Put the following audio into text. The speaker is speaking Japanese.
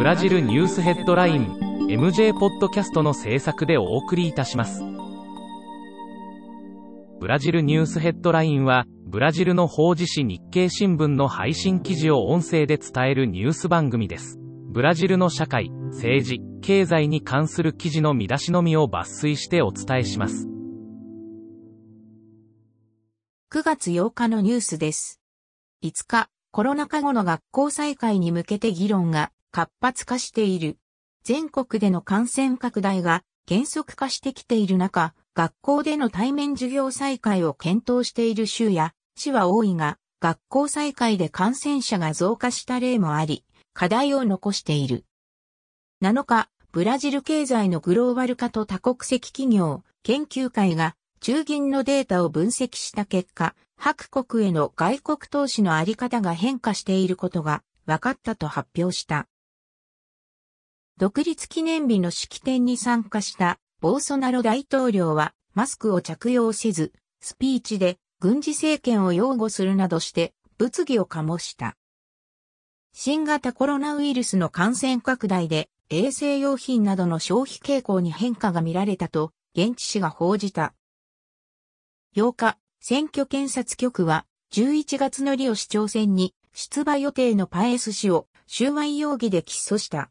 ブラジルニュースヘッドライン MJ ポッドキャストの制作でお送りいたします。ブラジルニュースヘッドラインはブラジルの法事紙日経新聞の配信記事を音声で伝えるニュース番組です。ブラジルの社会政治経済に関する記事の見出しのみを抜粋してお伝えします。9月8日のニュースです。5日コロナ禍後の学校再開に向けて議論が。活発化している。全国での感染拡大が減速化してきている中、学校での対面授業再開を検討している州や市は多いが、学校再開で感染者が増加した例もあり、課題を残している。7日、ブラジル経済のグローバル化と多国籍企業、研究会が中銀のデータを分析した結果、各国への外国投資のあり方が変化していることが分かったと発表した。独立記念日の式典に参加したボーソナロ大統領はマスクを着用せず、スピーチで軍事政権を擁護するなどして物議を醸した。新型コロナウイルスの感染拡大で衛生用品などの消費傾向に変化が見られたと現地紙が報じた。8日、選挙検察局は11月のリオ市長選に出馬予定のパエス氏を収賄容疑で起訴した。